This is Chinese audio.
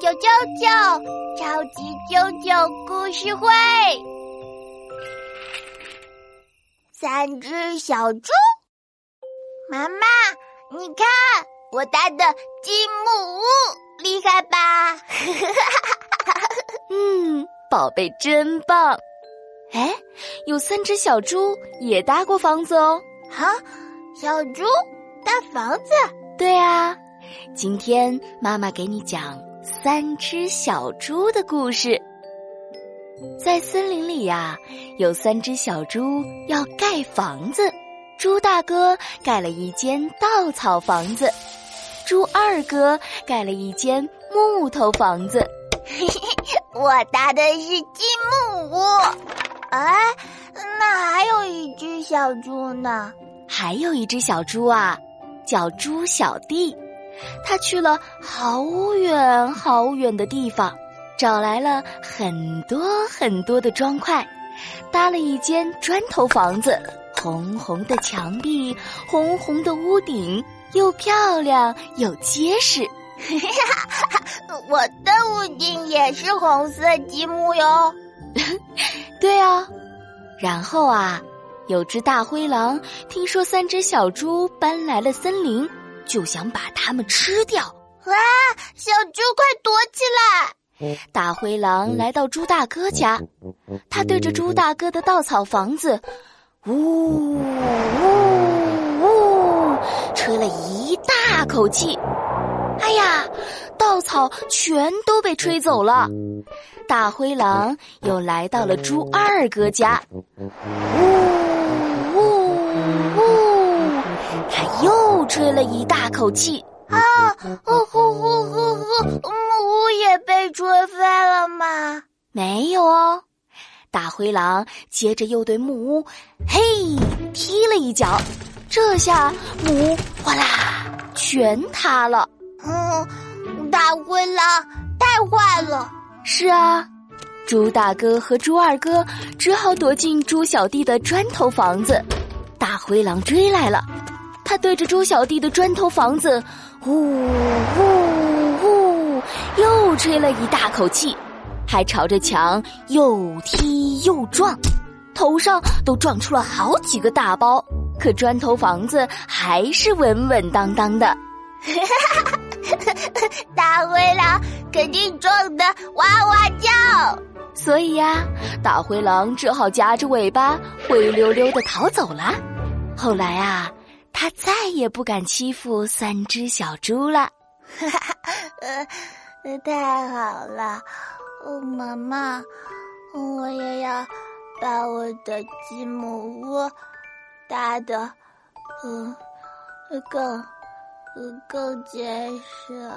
啾啾啾！超级啾啾故事会。三只小猪，妈妈，你看我搭的积木屋，厉害吧？嗯，宝贝真棒。哎，有三只小猪也搭过房子哦。啊，小猪搭房子？对啊，今天妈妈给你讲三只小猪的故事。在森林里呀，有三只小猪要盖房子。猪大哥盖了一间稻草房子，猪二哥盖了一间木头房子。嘿嘿，我搭的是积木屋。哎，那还有一只小猪呢？还有一只小猪啊，叫猪小弟，他去了好远好远的地方，找来了很多很多的砖块，搭了一间砖头房子，红红的墙壁，红红的屋顶，又漂亮又结实。我的屋顶也是红色积木哟。对啊，然后啊，有只大灰狼听说三只小猪搬来了森林，就想把它们吃掉。哇，小猪快躲起来！大灰狼来到猪大哥家，他对着猪大哥的稻草房子，呜呜呜，吹了一大口气。哎呀，稻草全都被吹走了。大灰狼又来到了猪二哥家，呜呜吹了一大口气啊！呼呼呼呼呼，木屋也被吹飞了吗？没有哦。大灰狼接着又对木屋嘿踢了一脚，这下木屋哗啦全塌了。嗯，大灰狼太坏了。是啊，猪大哥和猪二哥只好躲进猪小弟的砖头房子。大灰狼追来了，他对着猪小弟的砖头房子，呜呜呜，又吹了一大口气，还朝着墙又踢又撞，头上都撞出了好几个大包。可砖头房子还是稳稳当当的。大灰狼肯定撞得哇哇叫，所以呀，大灰狼只好夹着尾巴灰溜溜的逃走了。后来啊，他再也不敢欺负三只小猪了。哈哈，呃，太好了，妈妈，我也要把我的积木屋搭的，嗯，更。更结实，